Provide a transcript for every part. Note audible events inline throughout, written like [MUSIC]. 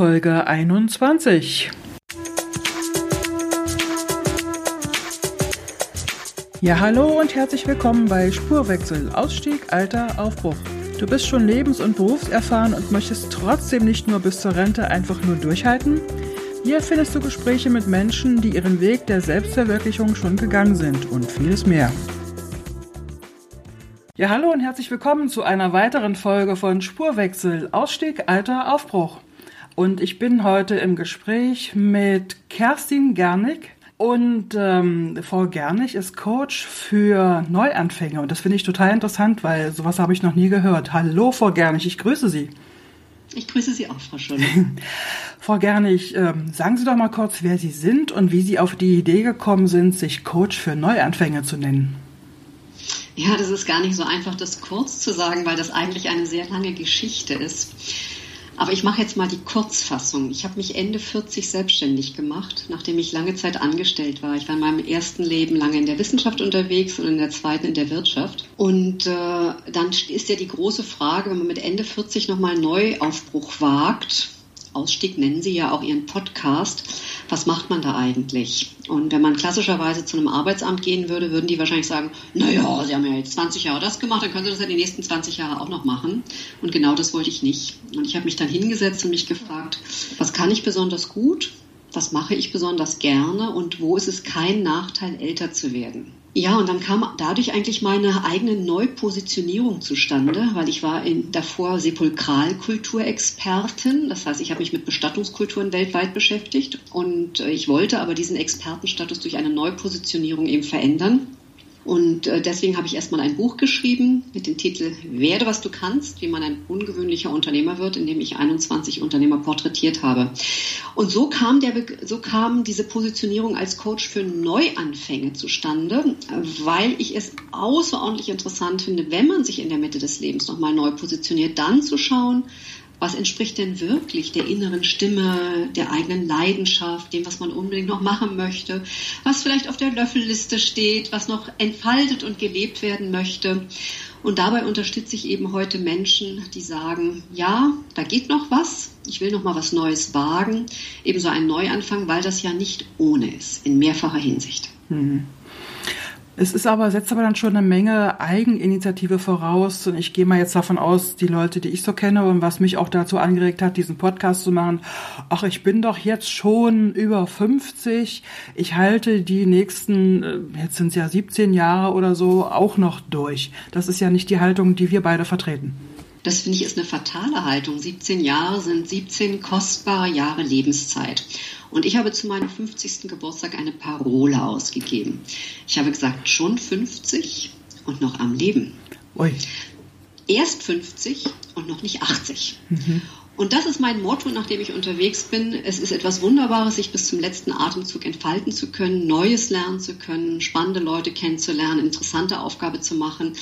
Folge 21. Ja, hallo und herzlich willkommen bei Spurwechsel, Ausstieg, Alter, Aufbruch. Du bist schon lebens- und berufserfahren und möchtest trotzdem nicht nur bis zur Rente einfach nur durchhalten? Hier findest du Gespräche mit Menschen, die ihren Weg der Selbstverwirklichung schon gegangen sind und vieles mehr. Ja, hallo und herzlich willkommen zu einer weiteren Folge von Spurwechsel, Ausstieg, Alter, Aufbruch. Und ich bin heute im Gespräch mit Kerstin Gernig. Und ähm, Frau Gernig ist Coach für Neuanfänger. Und das finde ich total interessant, weil sowas habe ich noch nie gehört. Hallo, Frau Gernig, ich grüße Sie. Ich grüße Sie auch, Frau Scholle. [LAUGHS] Frau Gernig, ähm, sagen Sie doch mal kurz, wer Sie sind und wie Sie auf die Idee gekommen sind, sich Coach für Neuanfänger zu nennen. Ja, das ist gar nicht so einfach, das kurz zu sagen, weil das eigentlich eine sehr lange Geschichte ist. Aber ich mache jetzt mal die Kurzfassung. Ich habe mich Ende 40 selbstständig gemacht, nachdem ich lange Zeit angestellt war. Ich war in meinem ersten Leben lange in der Wissenschaft unterwegs und in der zweiten in der Wirtschaft. Und äh, dann ist ja die große Frage, wenn man mit Ende 40 nochmal Neuaufbruch wagt, Ausstieg nennen Sie ja auch Ihren Podcast. Was macht man da eigentlich? Und wenn man klassischerweise zu einem Arbeitsamt gehen würde, würden die wahrscheinlich sagen, naja, Sie haben ja jetzt 20 Jahre das gemacht, dann können Sie das ja die nächsten 20 Jahre auch noch machen. Und genau das wollte ich nicht. Und ich habe mich dann hingesetzt und mich gefragt, was kann ich besonders gut? Was mache ich besonders gerne? Und wo ist es kein Nachteil, älter zu werden? Ja, und dann kam dadurch eigentlich meine eigene Neupositionierung zustande, weil ich war in, davor Sepulkralkulturexpertin. Das heißt, ich habe mich mit Bestattungskulturen weltweit beschäftigt und äh, ich wollte aber diesen Expertenstatus durch eine Neupositionierung eben verändern. Und äh, deswegen habe ich erstmal ein Buch geschrieben mit dem Titel Werde, was du kannst, wie man ein ungewöhnlicher Unternehmer wird, in dem ich 21 Unternehmer porträtiert habe. Und so kam, der, so kam diese Positionierung als Coach für Neuanfänge zustande, weil ich es außerordentlich interessant finde, wenn man sich in der Mitte des Lebens nochmal neu positioniert, dann zu schauen, was entspricht denn wirklich der inneren Stimme, der eigenen Leidenschaft, dem, was man unbedingt noch machen möchte, was vielleicht auf der Löffelliste steht, was noch entfaltet und gelebt werden möchte. Und dabei unterstütze ich eben heute Menschen, die sagen, ja, da geht noch was, ich will noch mal was Neues wagen, ebenso einen Neuanfang, weil das ja nicht ohne ist, in mehrfacher Hinsicht. Mhm. Es ist aber, setzt aber dann schon eine Menge Eigeninitiative voraus. Und ich gehe mal jetzt davon aus, die Leute, die ich so kenne und was mich auch dazu angeregt hat, diesen Podcast zu machen, ach, ich bin doch jetzt schon über 50. Ich halte die nächsten, äh, jetzt sind es ja 17 Jahre oder so, auch noch durch. Das ist ja nicht die Haltung, die wir beide vertreten. Das finde ich ist eine fatale Haltung. 17 Jahre sind 17 kostbare Jahre Lebenszeit. Und ich habe zu meinem 50. Geburtstag eine Parole ausgegeben. Ich habe gesagt, schon 50 und noch am Leben. Ui. Erst 50 und noch nicht 80. Mhm. Und das ist mein Motto, nachdem ich unterwegs bin. Es ist etwas Wunderbares, sich bis zum letzten Atemzug entfalten zu können, Neues lernen zu können, spannende Leute kennenzulernen, interessante Aufgabe zu machen.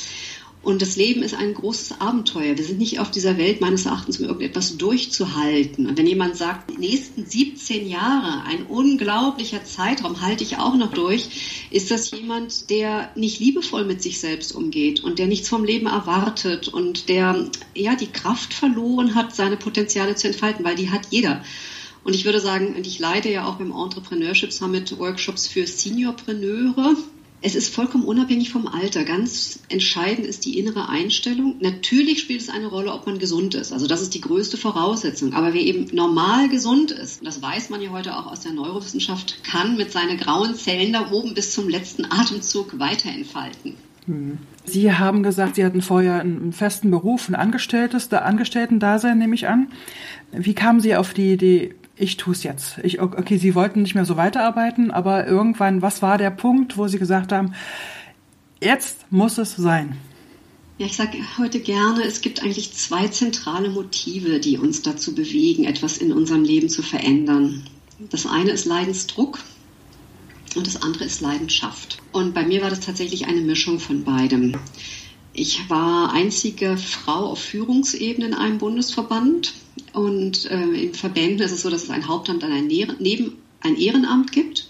Und das Leben ist ein großes Abenteuer. Wir sind nicht auf dieser Welt meines Erachtens, um irgendetwas durchzuhalten. Und wenn jemand sagt, die nächsten 17 Jahre, ein unglaublicher Zeitraum, halte ich auch noch durch, ist das jemand, der nicht liebevoll mit sich selbst umgeht und der nichts vom Leben erwartet und der ja die Kraft verloren hat, seine Potenziale zu entfalten, weil die hat jeder. Und ich würde sagen, und ich leite ja auch beim Entrepreneurship Summit Workshops für Seniorpreneure es ist vollkommen unabhängig vom Alter. Ganz entscheidend ist die innere Einstellung. Natürlich spielt es eine Rolle, ob man gesund ist. Also das ist die größte Voraussetzung. Aber wer eben normal gesund ist, das weiß man ja heute auch aus der Neurowissenschaft, kann mit seinen grauen Zellen da oben bis zum letzten Atemzug weiter entfalten. Hm. Sie haben gesagt, Sie hatten vorher einen festen Beruf, ein Angestelltes, Angestellten-Dasein, nehme ich an. Wie kamen Sie auf die Idee, ich tue es jetzt. Ich, okay, Sie wollten nicht mehr so weiterarbeiten, aber irgendwann, was war der Punkt, wo Sie gesagt haben, jetzt muss es sein? Ja, ich sage heute gerne, es gibt eigentlich zwei zentrale Motive, die uns dazu bewegen, etwas in unserem Leben zu verändern. Das eine ist Leidensdruck und das andere ist Leidenschaft. Und bei mir war das tatsächlich eine Mischung von beidem. Ich war einzige Frau auf Führungsebene in einem Bundesverband und äh, in Verbänden ist es so, dass es ein Hauptamt und ein, neben ein Ehrenamt gibt.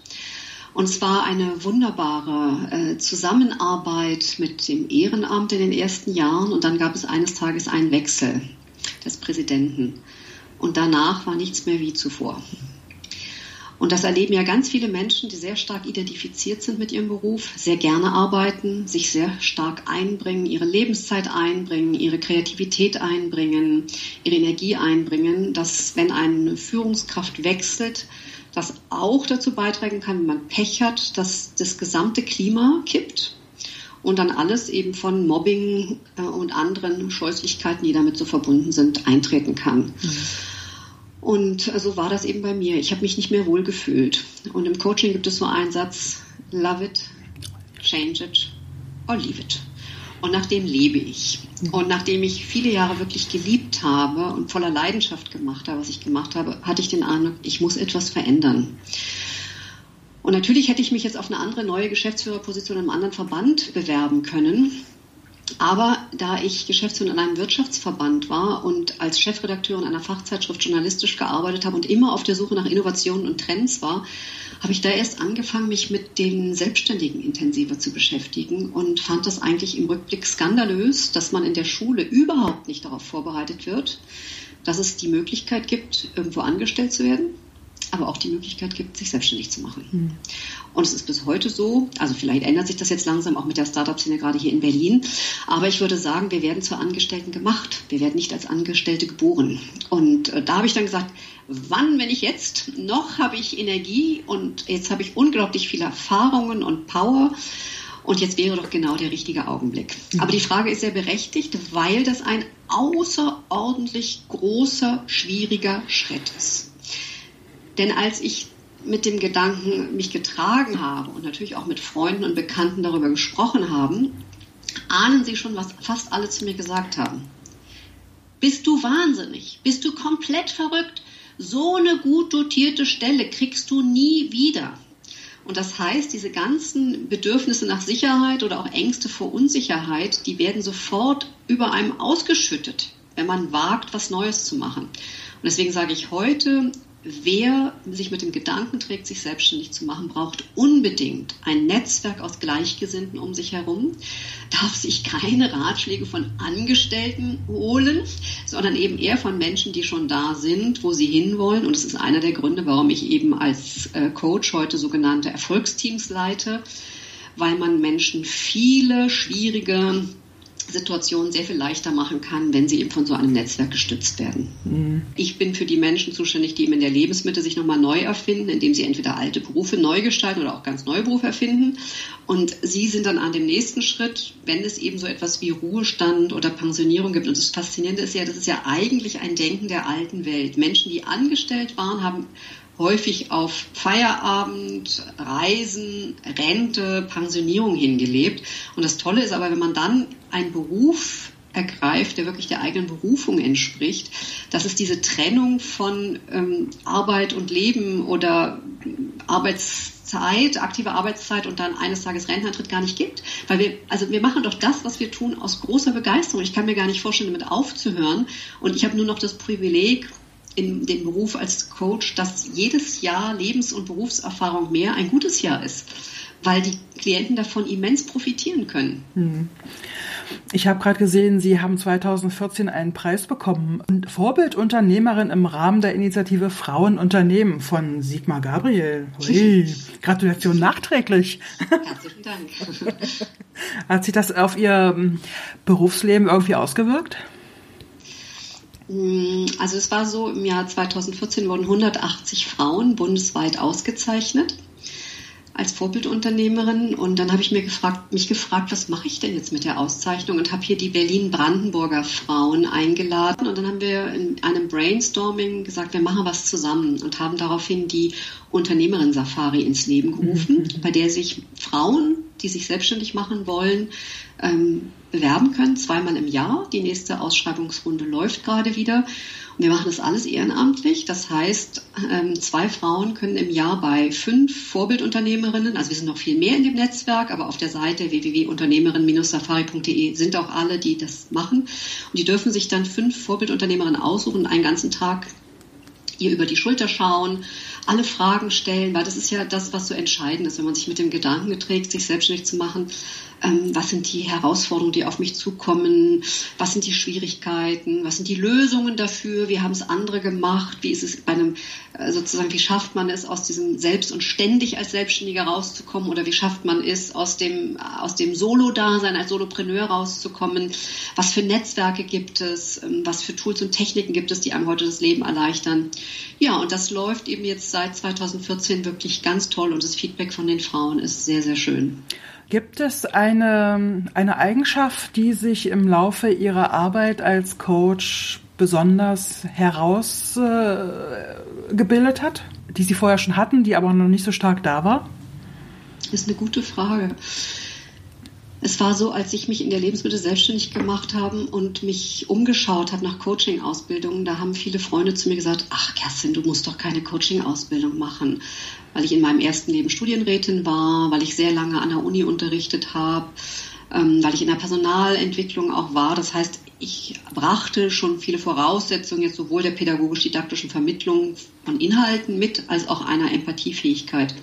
Und es war eine wunderbare äh, Zusammenarbeit mit dem Ehrenamt in den ersten Jahren. Und dann gab es eines Tages einen Wechsel des Präsidenten. Und danach war nichts mehr wie zuvor. Und das erleben ja ganz viele Menschen, die sehr stark identifiziert sind mit ihrem Beruf, sehr gerne arbeiten, sich sehr stark einbringen, ihre Lebenszeit einbringen, ihre Kreativität einbringen, ihre Energie einbringen, dass wenn eine Führungskraft wechselt, das auch dazu beitragen kann, wenn man Pech hat, dass das gesamte Klima kippt und dann alles eben von Mobbing äh, und anderen Scheußlichkeiten, die damit so verbunden sind, eintreten kann. Mhm. Und so also war das eben bei mir. Ich habe mich nicht mehr wohl gefühlt. Und im Coaching gibt es so einen Satz, love it, change it or leave it. Und nach dem lebe ich. Und nachdem ich viele Jahre wirklich geliebt habe und voller Leidenschaft gemacht habe, was ich gemacht habe, hatte ich den Eindruck, ich muss etwas verändern. Und natürlich hätte ich mich jetzt auf eine andere neue Geschäftsführerposition in einem anderen Verband bewerben können. Aber da ich Geschäftsführerin in einem Wirtschaftsverband war und als Chefredakteurin einer Fachzeitschrift journalistisch gearbeitet habe und immer auf der Suche nach Innovationen und Trends war, habe ich da erst angefangen, mich mit den Selbstständigen intensiver zu beschäftigen und fand das eigentlich im Rückblick skandalös, dass man in der Schule überhaupt nicht darauf vorbereitet wird, dass es die Möglichkeit gibt, irgendwo angestellt zu werden aber auch die Möglichkeit gibt, sich selbstständig zu machen. Mhm. Und es ist bis heute so, also vielleicht ändert sich das jetzt langsam auch mit der Startup-Szene gerade hier in Berlin, aber ich würde sagen, wir werden zu Angestellten gemacht. Wir werden nicht als Angestellte geboren. Und äh, da habe ich dann gesagt, wann, wenn ich jetzt, noch habe ich Energie und jetzt habe ich unglaublich viele Erfahrungen und Power. Und jetzt wäre doch genau der richtige Augenblick. Mhm. Aber die Frage ist sehr berechtigt, weil das ein außerordentlich großer, schwieriger Schritt ist. Denn als ich mit dem Gedanken mich getragen habe und natürlich auch mit Freunden und Bekannten darüber gesprochen haben, ahnen Sie schon, was fast alle zu mir gesagt haben. Bist du wahnsinnig? Bist du komplett verrückt? So eine gut dotierte Stelle kriegst du nie wieder. Und das heißt, diese ganzen Bedürfnisse nach Sicherheit oder auch Ängste vor Unsicherheit, die werden sofort über einem ausgeschüttet, wenn man wagt, was Neues zu machen. Und deswegen sage ich heute, wer sich mit dem Gedanken trägt, sich selbstständig zu machen, braucht unbedingt ein Netzwerk aus Gleichgesinnten um sich herum, darf sich keine Ratschläge von Angestellten holen, sondern eben eher von Menschen, die schon da sind, wo sie hinwollen. Und es ist einer der Gründe, warum ich eben als äh, Coach heute sogenannte Erfolgsteams leite, weil man Menschen viele schwierige Situation sehr viel leichter machen kann, wenn sie eben von so einem Netzwerk gestützt werden. Mhm. Ich bin für die Menschen zuständig, die eben in der Lebensmitte sich nochmal neu erfinden, indem sie entweder alte Berufe neu gestalten oder auch ganz neue Berufe erfinden. Und sie sind dann an dem nächsten Schritt, wenn es eben so etwas wie Ruhestand oder Pensionierung gibt. Und das Faszinierende ist ja, das ist ja eigentlich ein Denken der alten Welt. Menschen, die angestellt waren, haben häufig auf Feierabend, Reisen, Rente, Pensionierung hingelebt. Und das Tolle ist aber, wenn man dann einen Beruf ergreift, der wirklich der eigenen Berufung entspricht, dass es diese Trennung von ähm, Arbeit und Leben oder Arbeitszeit, aktive Arbeitszeit und dann eines Tages Rentenantritt gar nicht gibt. Weil wir, also wir machen doch das, was wir tun, aus großer Begeisterung. Ich kann mir gar nicht vorstellen, damit aufzuhören. Und ich habe nur noch das Privileg, in dem Beruf als Coach, dass jedes Jahr Lebens- und Berufserfahrung mehr ein gutes Jahr ist, weil die Klienten davon immens profitieren können. Hm. Ich habe gerade gesehen, Sie haben 2014 einen Preis bekommen. Vorbildunternehmerin im Rahmen der Initiative Frauenunternehmen von Sigmar Gabriel. Hui, [LAUGHS] Gratulation nachträglich. Herzlichen Dank. [LAUGHS] Hat sich das auf Ihr hm, Berufsleben irgendwie ausgewirkt? Mm, also es war so, im Jahr 2014 wurden 180 Frauen bundesweit ausgezeichnet als Vorbildunternehmerin. Und dann habe ich mir gefragt, mich gefragt, was mache ich denn jetzt mit der Auszeichnung? Und habe hier die Berlin-Brandenburger Frauen eingeladen. Und dann haben wir in einem Brainstorming gesagt, wir machen was zusammen und haben daraufhin die Unternehmerin Safari ins Leben gerufen, mhm. bei der sich Frauen, die sich selbstständig machen wollen, ähm, bewerben können, zweimal im Jahr. Die nächste Ausschreibungsrunde läuft gerade wieder. Und wir machen das alles ehrenamtlich. Das heißt, ähm, zwei Frauen können im Jahr bei fünf Vorbildunternehmerinnen, also wir sind noch viel mehr in dem Netzwerk, aber auf der Seite www.unternehmerin-safari.de sind auch alle, die das machen. Und die dürfen sich dann fünf Vorbildunternehmerinnen aussuchen, einen ganzen Tag ihr über die Schulter schauen, alle Fragen stellen, weil das ist ja das, was so entscheidend ist, wenn man sich mit dem Gedanken trägt, sich selbstständig zu machen. Ähm, was sind die Herausforderungen, die auf mich zukommen? Was sind die Schwierigkeiten? Was sind die Lösungen dafür? Wie haben es andere gemacht? Wie ist es bei einem, äh, sozusagen, wie schafft man es, aus diesem Selbst und ständig als Selbstständiger rauszukommen? Oder wie schafft man es, aus dem, aus dem Solo-Dasein als Solopreneur rauszukommen? Was für Netzwerke gibt es? Ähm, was für Tools und Techniken gibt es, die einem heute das Leben erleichtern? Ja, und das läuft eben jetzt seit 2014 wirklich ganz toll und das Feedback von den Frauen ist sehr, sehr schön. Gibt es eine, eine Eigenschaft, die sich im Laufe Ihrer Arbeit als Coach besonders herausgebildet äh, hat, die Sie vorher schon hatten, die aber noch nicht so stark da war? Ist eine gute Frage. Es war so, als ich mich in der Lebensmittel selbstständig gemacht habe und mich umgeschaut habe nach Coaching-Ausbildungen, da haben viele Freunde zu mir gesagt, ach Kerstin, du musst doch keine Coaching-Ausbildung machen, weil ich in meinem ersten Leben Studienrätin war, weil ich sehr lange an der Uni unterrichtet habe, ähm, weil ich in der Personalentwicklung auch war. Das heißt, ich brachte schon viele Voraussetzungen jetzt sowohl der pädagogisch-didaktischen Vermittlung von Inhalten mit als auch einer Empathiefähigkeit.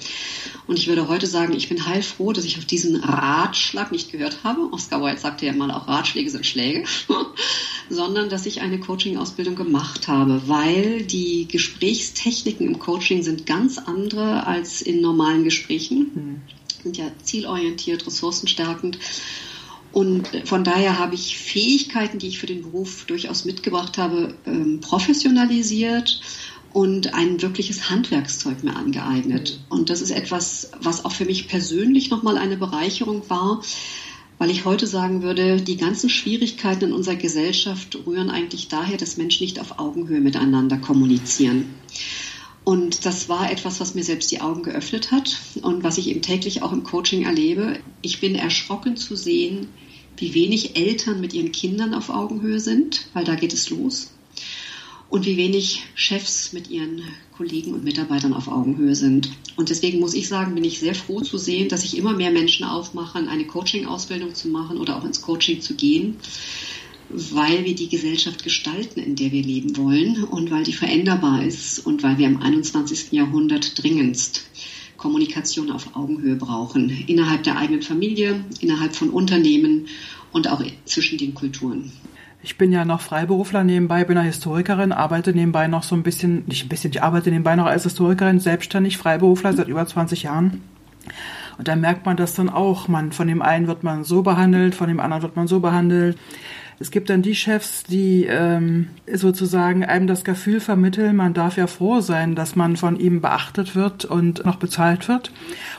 Und ich würde heute sagen, ich bin heilfroh, dass ich auf diesen Ratschlag nicht gehört habe. Oscar Wilde sagte ja mal, auch Ratschläge sind Schläge, [LAUGHS] sondern dass ich eine Coaching-Ausbildung gemacht habe, weil die Gesprächstechniken im Coaching sind ganz andere als in normalen Gesprächen. Hm. Sind ja zielorientiert, ressourcenstärkend. Und von daher habe ich Fähigkeiten, die ich für den Beruf durchaus mitgebracht habe, ähm, professionalisiert und ein wirkliches Handwerkszeug mir angeeignet. Und das ist etwas, was auch für mich persönlich nochmal eine Bereicherung war, weil ich heute sagen würde, die ganzen Schwierigkeiten in unserer Gesellschaft rühren eigentlich daher, dass Menschen nicht auf Augenhöhe miteinander kommunizieren. Und das war etwas, was mir selbst die Augen geöffnet hat und was ich eben täglich auch im Coaching erlebe. Ich bin erschrocken zu sehen, wie wenig Eltern mit ihren Kindern auf Augenhöhe sind, weil da geht es los. Und wie wenig Chefs mit ihren Kollegen und Mitarbeitern auf Augenhöhe sind. Und deswegen muss ich sagen, bin ich sehr froh zu sehen, dass sich immer mehr Menschen aufmachen, eine Coaching-Ausbildung zu machen oder auch ins Coaching zu gehen, weil wir die Gesellschaft gestalten, in der wir leben wollen und weil die veränderbar ist und weil wir im 21. Jahrhundert dringendst Kommunikation auf Augenhöhe brauchen, innerhalb der eigenen Familie, innerhalb von Unternehmen und auch zwischen den Kulturen. Ich bin ja noch Freiberufler nebenbei, bin eine Historikerin, arbeite nebenbei noch so ein bisschen, nicht ein bisschen, ich arbeite nebenbei noch als Historikerin, selbstständig, Freiberufler seit über 20 Jahren. Und da merkt man das dann auch. Man, von dem einen wird man so behandelt, von dem anderen wird man so behandelt. Es gibt dann die Chefs, die ähm, sozusagen einem das Gefühl vermitteln, man darf ja froh sein, dass man von ihm beachtet wird und noch bezahlt wird.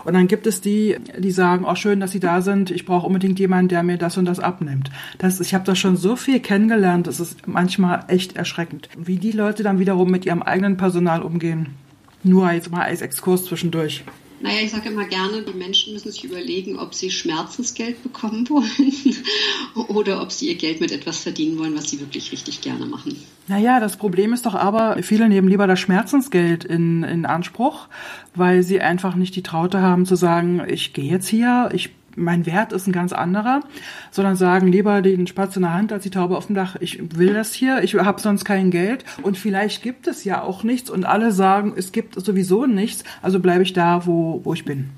Und dann gibt es die, die sagen, oh schön, dass Sie da sind, ich brauche unbedingt jemanden, der mir das und das abnimmt. Das, ich habe da schon so viel kennengelernt, das ist manchmal echt erschreckend, wie die Leute dann wiederum mit ihrem eigenen Personal umgehen. Nur jetzt mal als Exkurs zwischendurch. Naja, ich sage immer gerne, die Menschen müssen sich überlegen, ob sie Schmerzensgeld bekommen [LAUGHS] wollen oder ob sie ihr Geld mit etwas verdienen wollen, was sie wirklich richtig gerne machen. Naja, das Problem ist doch aber, viele nehmen lieber das Schmerzensgeld in, in Anspruch, weil sie einfach nicht die Traute haben zu sagen, ich gehe jetzt hier, ich mein Wert ist ein ganz anderer, sondern sagen lieber den Spatz in der Hand als die Taube auf dem Dach. Ich will das hier, ich habe sonst kein Geld und vielleicht gibt es ja auch nichts und alle sagen, es gibt sowieso nichts, also bleibe ich da, wo, wo ich bin.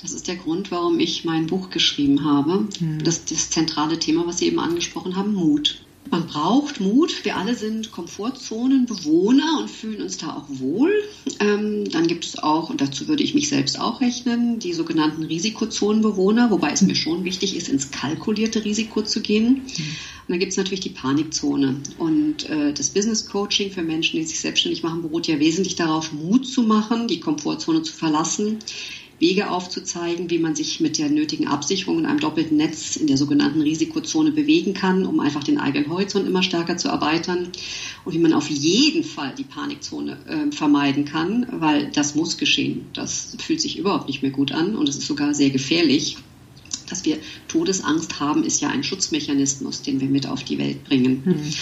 Das ist der Grund, warum ich mein Buch geschrieben habe. Hm. Das, das zentrale Thema, was Sie eben angesprochen haben, Mut. Man braucht Mut. Wir alle sind Komfortzonenbewohner und fühlen uns da auch wohl. Ähm, dann gibt es auch, und dazu würde ich mich selbst auch rechnen, die sogenannten Risikozonenbewohner, wobei es mir schon wichtig ist, ins kalkulierte Risiko zu gehen. Und dann gibt es natürlich die Panikzone. Und äh, das Business Coaching für Menschen, die sich selbstständig machen, beruht ja wesentlich darauf, Mut zu machen, die Komfortzone zu verlassen, Wege aufzuzeigen, wie man sich mit der nötigen Absicherung in einem doppelten Netz in der sogenannten Risikozone bewegen kann, um einfach den eigenen Horizont immer stärker zu erweitern und wie man auf jeden Fall die Panikzone äh, vermeiden kann, weil das muss geschehen. Das fühlt sich überhaupt nicht mehr gut an und es ist sogar sehr gefährlich. Dass wir Todesangst haben, ist ja ein Schutzmechanismus, den wir mit auf die Welt bringen. Mhm.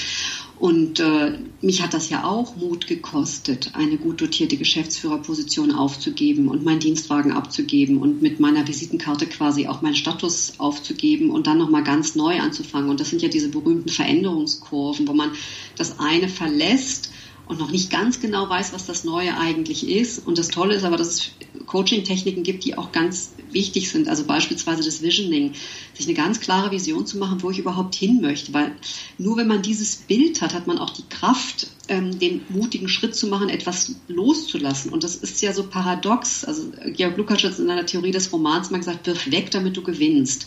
Und äh, mich hat das ja auch Mut gekostet, eine gut dotierte Geschäftsführerposition aufzugeben und meinen Dienstwagen abzugeben und mit meiner Visitenkarte quasi auch meinen Status aufzugeben und dann nochmal ganz neu anzufangen. Und das sind ja diese berühmten Veränderungskurven, wo man das eine verlässt und noch nicht ganz genau weiß, was das Neue eigentlich ist. Und das Tolle ist aber, dass es Coaching-Techniken gibt, die auch ganz wichtig sind. Also beispielsweise das Visioning, sich eine ganz klare Vision zu machen, wo ich überhaupt hin möchte. Weil nur wenn man dieses Bild hat, hat man auch die Kraft, ähm, den mutigen Schritt zu machen, etwas loszulassen. Und das ist ja so paradox. Also Georg Lukács hat in einer Theorie des Romans mal gesagt, wirf weg, damit du gewinnst.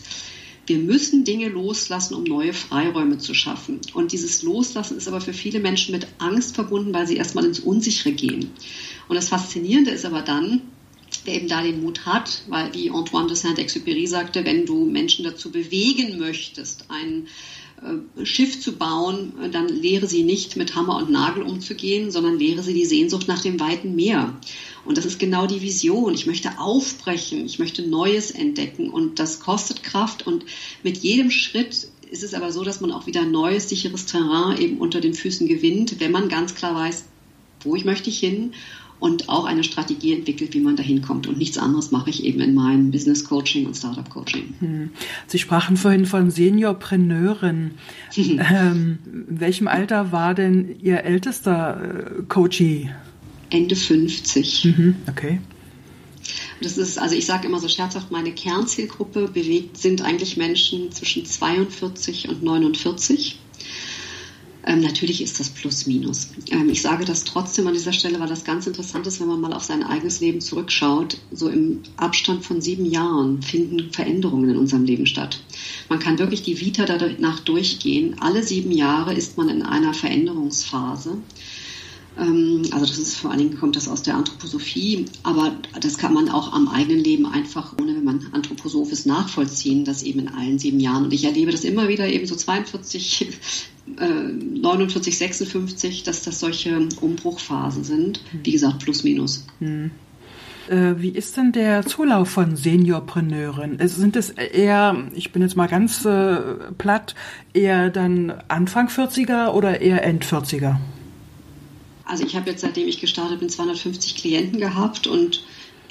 Wir müssen Dinge loslassen, um neue Freiräume zu schaffen. Und dieses Loslassen ist aber für viele Menschen mit Angst verbunden, weil sie erstmal ins Unsichere gehen. Und das Faszinierende ist aber dann, wer eben da den Mut hat, weil wie Antoine de Saint-Exupéry sagte, wenn du Menschen dazu bewegen möchtest, ein äh, Schiff zu bauen, dann lehre sie nicht mit Hammer und Nagel umzugehen, sondern lehre sie die Sehnsucht nach dem weiten Meer. Und das ist genau die Vision. Ich möchte aufbrechen, ich möchte Neues entdecken und das kostet Kraft und mit jedem Schritt ist es aber so, dass man auch wieder neues, sicheres Terrain eben unter den Füßen gewinnt, wenn man ganz klar weiß, wo ich möchte ich hin und auch eine Strategie entwickelt, wie man da hinkommt. Und nichts anderes mache ich eben in meinem Business Coaching und Startup Coaching. Hm. Sie sprachen vorhin von Seniorpreneurin. [LAUGHS] ähm, in welchem Alter war denn Ihr ältester äh, Coachie? Ende 50. Mhm, okay. Das ist, also ich sage immer so scherzhaft, meine Kernzielgruppe bewegt, sind eigentlich Menschen zwischen 42 und 49. Ähm, natürlich ist das plus minus. Ähm, ich sage das trotzdem an dieser Stelle, weil das ganz interessant ist, wenn man mal auf sein eigenes Leben zurückschaut. So im Abstand von sieben Jahren finden Veränderungen in unserem Leben statt. Man kann wirklich die Vita danach durchgehen. Alle sieben Jahre ist man in einer Veränderungsphase. Ähm, also das ist vor allen Dingen kommt das aus der Anthroposophie, aber das kann man auch am eigenen Leben einfach, ohne wenn man Anthroposoph nachvollziehen, das eben in allen sieben Jahren. Und ich erlebe das immer wieder eben so 42, äh, 49, 56, dass das solche Umbruchphasen sind. Wie gesagt, plus minus. Hm. Äh, wie ist denn der Zulauf von Seniorpreneuren? Sind es eher, ich bin jetzt mal ganz äh, platt, eher dann Anfang 40er oder eher End 40er? Also ich habe jetzt, seitdem ich gestartet bin, 250 Klienten gehabt und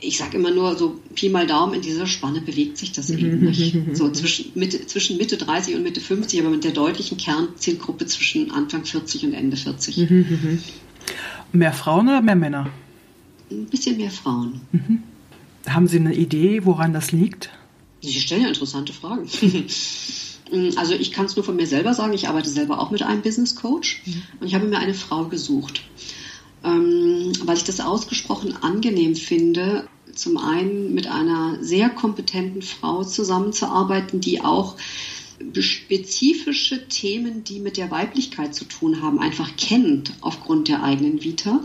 ich sage immer nur so Pi mal Daumen, in dieser Spanne bewegt sich das eben nicht. [LAUGHS] So zwischen Mitte, zwischen Mitte 30 und Mitte 50, aber mit der deutlichen Kernzielgruppe zwischen Anfang 40 und Ende 40. [LAUGHS] mehr Frauen oder mehr Männer? Ein bisschen mehr Frauen. Mhm. Haben Sie eine Idee, woran das liegt? Sie stellen ja interessante Fragen. [LAUGHS] Also ich kann es nur von mir selber sagen, ich arbeite selber auch mit einem Business Coach mhm. und ich habe mir eine Frau gesucht, ähm, weil ich das ausgesprochen angenehm finde, zum einen mit einer sehr kompetenten Frau zusammenzuarbeiten, die auch spezifische Themen, die mit der Weiblichkeit zu tun haben, einfach kennt aufgrund der eigenen Vita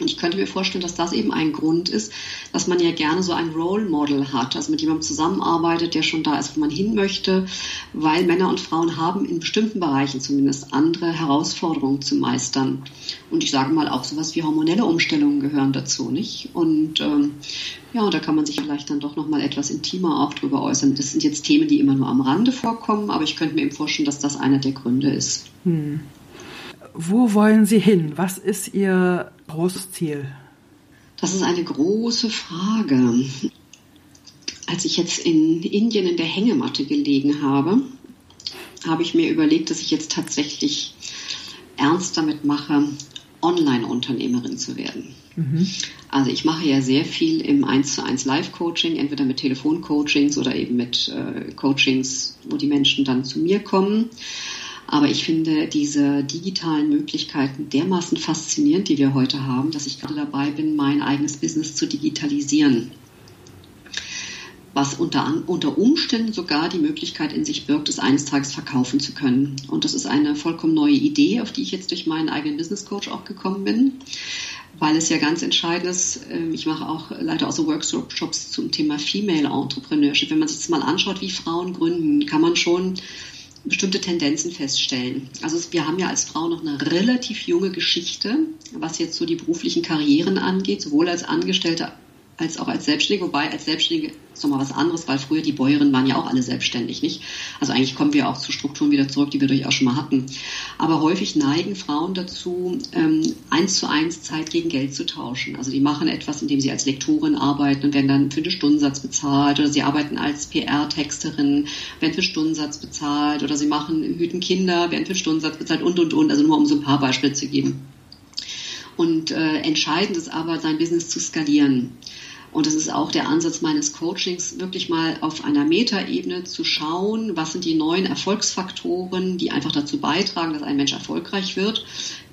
und ich könnte mir vorstellen, dass das eben ein Grund ist, dass man ja gerne so ein Role Model hat, also mit jemandem zusammenarbeitet, der schon da ist, wo man hin möchte, weil Männer und Frauen haben in bestimmten Bereichen zumindest andere Herausforderungen zu meistern. Und ich sage mal, auch sowas wie hormonelle Umstellungen gehören dazu, nicht? Und ähm, ja, da kann man sich vielleicht dann doch nochmal etwas intimer auch drüber äußern. Das sind jetzt Themen, die immer nur am Rande vorkommen, aber ich könnte mir eben vorstellen, dass das einer der Gründe ist. Hm. Wo wollen Sie hin? Was ist Ihr großes Ziel? Das ist eine große Frage. Als ich jetzt in Indien in der Hängematte gelegen habe, habe ich mir überlegt, dass ich jetzt tatsächlich ernst damit mache, Online-Unternehmerin zu werden. Mhm. Also ich mache ja sehr viel im 1 zu 1 Live-Coaching, entweder mit Telefoncoachings oder eben mit äh, Coachings, wo die Menschen dann zu mir kommen. Aber ich finde diese digitalen Möglichkeiten dermaßen faszinierend, die wir heute haben, dass ich gerade dabei bin, mein eigenes Business zu digitalisieren. Was unter, unter Umständen sogar die Möglichkeit in sich birgt, es eines Tages verkaufen zu können. Und das ist eine vollkommen neue Idee, auf die ich jetzt durch meinen eigenen Business Coach auch gekommen bin weil es ja ganz entscheidend ist, ähm, ich mache auch leider auch so Workshops zum Thema Female Entrepreneurship. Wenn man sich das mal anschaut, wie Frauen gründen, kann man schon bestimmte Tendenzen feststellen. Also wir haben ja als Frau noch eine relativ junge Geschichte, was jetzt so die beruflichen Karrieren angeht, sowohl als Angestellte als auch als Selbstständige, wobei als Selbstständige ist nochmal was anderes, weil früher die Bäuerinnen waren ja auch alle selbstständig, nicht? Also eigentlich kommen wir auch zu Strukturen wieder zurück, die wir durchaus schon mal hatten. Aber häufig neigen Frauen dazu, ähm, eins zu eins Zeit gegen Geld zu tauschen. Also die machen etwas, indem sie als Lektorin arbeiten und werden dann für den Stundensatz bezahlt oder sie arbeiten als PR-Texterin, werden für den Stundensatz bezahlt oder sie machen, hüten Kinder, werden für den Stundensatz bezahlt und, und, und. Also nur um so ein paar Beispiele zu geben. Und äh, entscheidend ist aber, sein Business zu skalieren. Und das ist auch der Ansatz meines Coachings, wirklich mal auf einer Metaebene zu schauen, was sind die neuen Erfolgsfaktoren, die einfach dazu beitragen, dass ein Mensch erfolgreich wird.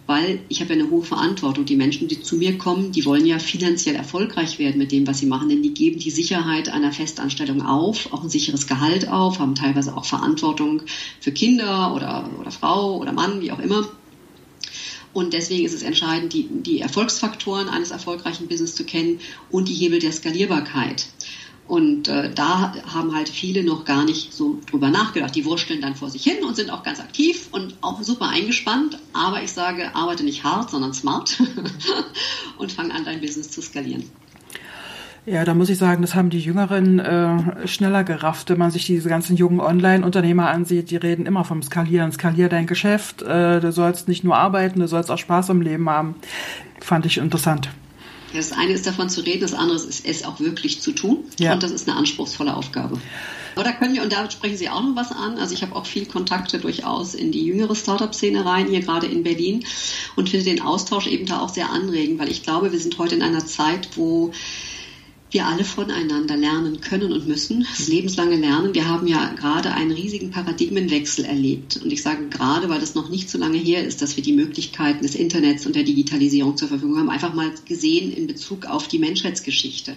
Weil ich habe ja eine hohe Verantwortung. Die Menschen, die zu mir kommen, die wollen ja finanziell erfolgreich werden mit dem, was sie machen, denn die geben die Sicherheit einer Festanstellung auf, auch ein sicheres Gehalt auf, haben teilweise auch Verantwortung für Kinder oder, oder Frau oder Mann, wie auch immer. Und deswegen ist es entscheidend, die, die Erfolgsfaktoren eines erfolgreichen Business zu kennen und die Hebel der Skalierbarkeit. Und äh, da haben halt viele noch gar nicht so drüber nachgedacht. Die wursteln dann vor sich hin und sind auch ganz aktiv und auch super eingespannt. Aber ich sage, arbeite nicht hart, sondern smart [LAUGHS] und fang an, dein Business zu skalieren. Ja, da muss ich sagen, das haben die Jüngeren äh, schneller gerafft. Wenn man sich diese ganzen jungen Online-Unternehmer ansieht, die reden immer vom Skalieren. Skalier dein Geschäft, äh, du sollst nicht nur arbeiten, du sollst auch Spaß im Leben haben. Fand ich interessant. Das eine ist davon zu reden, das andere ist es auch wirklich zu tun. Ja. Und das ist eine anspruchsvolle Aufgabe. Aber da können wir, und da sprechen Sie auch noch was an. Also ich habe auch viel Kontakte durchaus in die jüngere Startup-Szene rein, hier gerade in Berlin, und finde den Austausch eben da auch sehr anregend, weil ich glaube, wir sind heute in einer Zeit, wo wir alle voneinander lernen können und müssen. Das lebenslange Lernen. Wir haben ja gerade einen riesigen Paradigmenwechsel erlebt. Und ich sage gerade, weil das noch nicht so lange her ist, dass wir die Möglichkeiten des Internets und der Digitalisierung zur Verfügung haben, einfach mal gesehen in Bezug auf die Menschheitsgeschichte.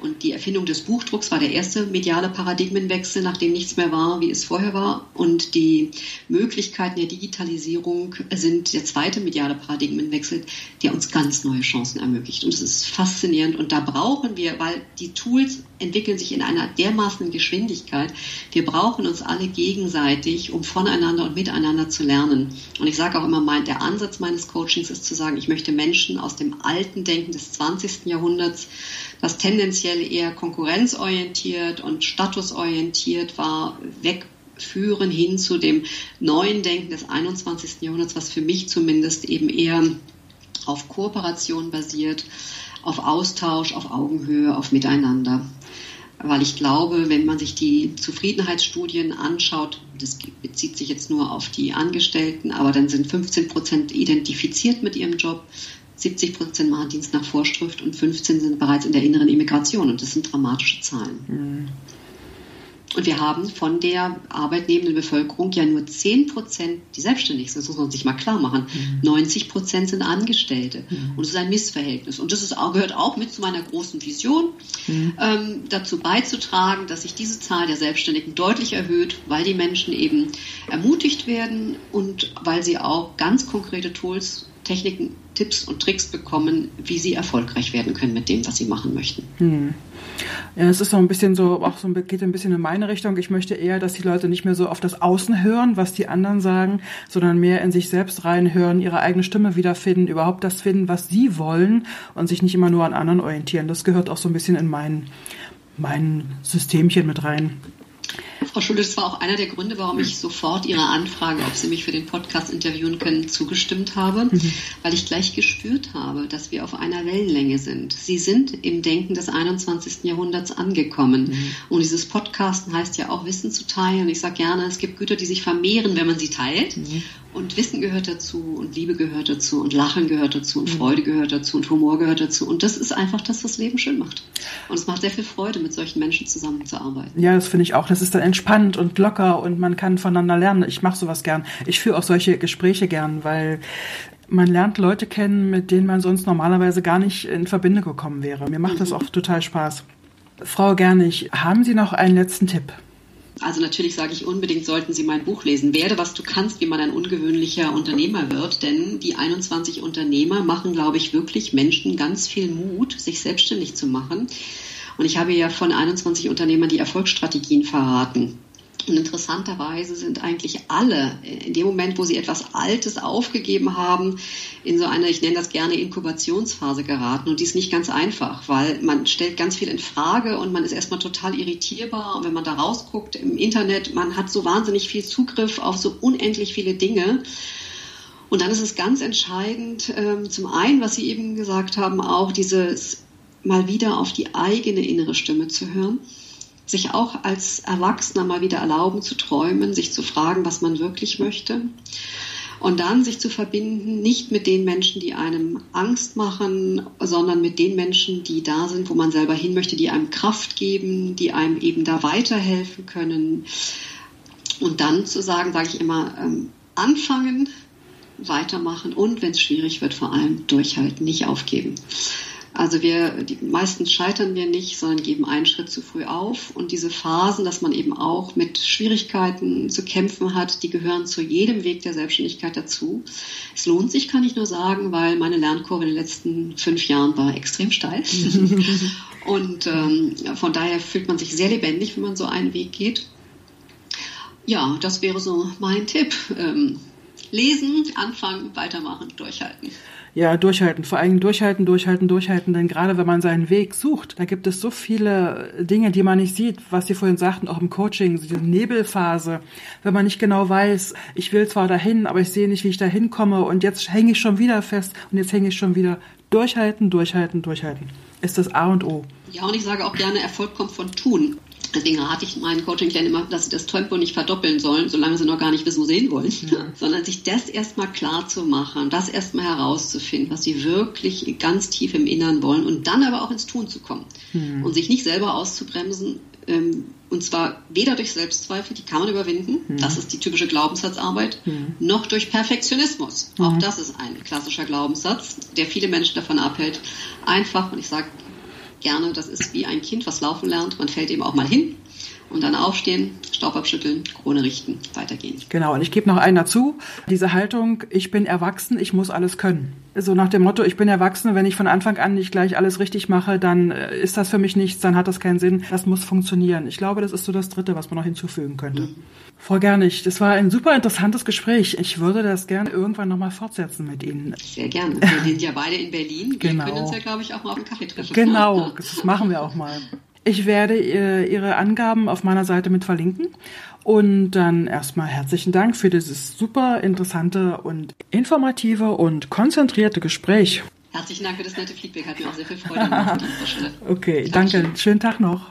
Und die Erfindung des Buchdrucks war der erste mediale Paradigmenwechsel, nachdem nichts mehr war, wie es vorher war. Und die Möglichkeiten der Digitalisierung sind der zweite mediale Paradigmenwechsel, der uns ganz neue Chancen ermöglicht. Und es ist faszinierend. Und da brauchen wir, weil die Tools entwickeln sich in einer dermaßen Geschwindigkeit, wir brauchen uns alle gegenseitig, um voneinander und miteinander zu lernen. Und ich sage auch immer, mein, der Ansatz meines Coachings ist zu sagen, ich möchte Menschen aus dem alten Denken des 20. Jahrhunderts das tendenziell eher konkurrenzorientiert und statusorientiert war, wegführen hin zu dem neuen Denken des 21. Jahrhunderts, was für mich zumindest eben eher auf Kooperation basiert, auf Austausch, auf Augenhöhe, auf Miteinander. Weil ich glaube, wenn man sich die Zufriedenheitsstudien anschaut, das bezieht sich jetzt nur auf die Angestellten, aber dann sind 15 Prozent identifiziert mit ihrem Job, 70 Prozent machen Dienst nach Vorschrift und 15 sind bereits in der inneren Immigration. Und das sind dramatische Zahlen. Mhm. Und wir haben von der arbeitnehmenden Bevölkerung ja nur 10 Prozent, die selbstständig sind. Das muss man sich mal klar machen. Mhm. 90 Prozent sind Angestellte. Mhm. Und es ist ein Missverhältnis. Und das ist, gehört auch mit zu meiner großen Vision, mhm. ähm, dazu beizutragen, dass sich diese Zahl der Selbstständigen deutlich erhöht, weil die Menschen eben ermutigt werden und weil sie auch ganz konkrete Tools Techniken, Tipps und Tricks bekommen, wie sie erfolgreich werden können mit dem, was sie machen möchten. Hm. Ja, es ist so ein bisschen so, auch so geht ein bisschen in meine Richtung. Ich möchte eher, dass die Leute nicht mehr so auf das Außen hören, was die anderen sagen, sondern mehr in sich selbst reinhören, ihre eigene Stimme wiederfinden, überhaupt das finden, was sie wollen und sich nicht immer nur an anderen orientieren. Das gehört auch so ein bisschen in mein, mein Systemchen mit rein. Frau Schule, das war auch einer der Gründe, warum ich sofort Ihrer Anfrage, ob Sie mich für den Podcast interviewen können, zugestimmt habe, mhm. weil ich gleich gespürt habe, dass wir auf einer Wellenlänge sind. Sie sind im Denken des 21. Jahrhunderts angekommen. Mhm. Und dieses Podcasten heißt ja auch Wissen zu teilen. Ich sage gerne, es gibt Güter, die sich vermehren, wenn man sie teilt. Mhm. Und Wissen gehört dazu und Liebe gehört dazu und Lachen gehört dazu und. Freude gehört dazu und Humor gehört dazu. Und das ist einfach das, was Leben schön macht. Und es macht sehr viel Freude, mit solchen Menschen zusammenzuarbeiten. Ja, das finde ich auch. Das ist dann entspannt und locker und man kann voneinander lernen. Ich mache sowas gern. Ich führe auch solche Gespräche gern, weil man lernt Leute kennen, mit denen man sonst normalerweise gar nicht in Verbindung gekommen wäre. Mir macht mhm. das auch total Spaß. Frau Gernig, haben Sie noch einen letzten Tipp? Also natürlich sage ich unbedingt, sollten Sie mein Buch lesen. Werde, was du kannst, wie man ein ungewöhnlicher Unternehmer wird. Denn die 21 Unternehmer machen, glaube ich, wirklich Menschen ganz viel Mut, sich selbstständig zu machen. Und ich habe ja von 21 Unternehmern die Erfolgsstrategien verraten. Und interessanterweise sind eigentlich alle in dem Moment, wo sie etwas Altes aufgegeben haben, in so eine, ich nenne das gerne Inkubationsphase geraten. Und die ist nicht ganz einfach, weil man stellt ganz viel in Frage und man ist erstmal total irritierbar. Und wenn man da rausguckt im Internet, man hat so wahnsinnig viel Zugriff auf so unendlich viele Dinge. Und dann ist es ganz entscheidend, ähm, zum einen, was Sie eben gesagt haben, auch dieses mal wieder auf die eigene innere Stimme zu hören sich auch als Erwachsener mal wieder erlauben zu träumen, sich zu fragen, was man wirklich möchte. Und dann sich zu verbinden, nicht mit den Menschen, die einem Angst machen, sondern mit den Menschen, die da sind, wo man selber hin möchte, die einem Kraft geben, die einem eben da weiterhelfen können. Und dann zu sagen, sage ich immer, ähm, anfangen, weitermachen und wenn es schwierig wird, vor allem durchhalten, nicht aufgeben. Also wir, die meistens scheitern wir nicht, sondern geben einen Schritt zu früh auf. Und diese Phasen, dass man eben auch mit Schwierigkeiten zu kämpfen hat, die gehören zu jedem Weg der Selbstständigkeit dazu. Es lohnt sich, kann ich nur sagen, weil meine Lernkurve in den letzten fünf Jahren war extrem steil. [LAUGHS] Und ähm, von daher fühlt man sich sehr lebendig, wenn man so einen Weg geht. Ja, das wäre so mein Tipp. Ähm, lesen, anfangen, weitermachen, durchhalten. Ja, durchhalten, vor allem durchhalten, durchhalten, durchhalten, denn gerade wenn man seinen Weg sucht, da gibt es so viele Dinge, die man nicht sieht, was Sie vorhin sagten, auch im Coaching, diese Nebelphase, wenn man nicht genau weiß, ich will zwar dahin, aber ich sehe nicht, wie ich da hinkomme und jetzt hänge ich schon wieder fest und jetzt hänge ich schon wieder. Durchhalten, durchhalten, durchhalten ist das A und O. Ja, und ich sage auch gerne, Erfolg kommt von Tun. Deswegen rate ich meinen Coaching-Klienten immer, dass sie das Tempo nicht verdoppeln sollen, solange sie noch gar nicht wissen, wo sie hinwollen, ja. [LAUGHS] sondern sich das erstmal klar zu machen, das erstmal herauszufinden, was sie wirklich ganz tief im Innern wollen und dann aber auch ins Tun zu kommen mhm. und sich nicht selber auszubremsen. Ähm, und zwar weder durch Selbstzweifel, die kann man überwinden, mhm. das ist die typische Glaubenssatzarbeit, mhm. noch durch Perfektionismus. Auch das ist ein klassischer Glaubenssatz, der viele Menschen davon abhält, einfach, und ich sage gerne, das ist wie ein Kind, was laufen lernt. Man fällt eben auch mal hin und dann aufstehen, Staub abschütteln, Krone richten, weitergehen. Genau, und ich gebe noch einen dazu. Diese Haltung, ich bin erwachsen, ich muss alles können. So nach dem Motto, ich bin erwachsen, wenn ich von Anfang an nicht gleich alles richtig mache, dann äh, ist das für mich nichts, dann hat das keinen Sinn. Das muss funktionieren. Ich glaube, das ist so das Dritte, was man noch hinzufügen könnte. Mhm. Frau Gernig, das war ein super interessantes Gespräch. Ich würde das gerne irgendwann nochmal fortsetzen mit Ihnen. Sehr gerne. Wir [LAUGHS] sind ja beide in Berlin. Wir genau. können uns ja, glaube ich, auch mal auf einen Kaffee treffen. Genau, [LAUGHS] das machen wir auch mal. Ich werde äh, Ihre Angaben auf meiner Seite mit verlinken. Und dann erstmal herzlichen Dank für dieses super interessante und informative und konzentrierte Gespräch. Herzlichen Dank für das nette Feedback. Hat mir auch sehr viel Freude gemacht. [LAUGHS] okay, danke. Schönen Tag noch.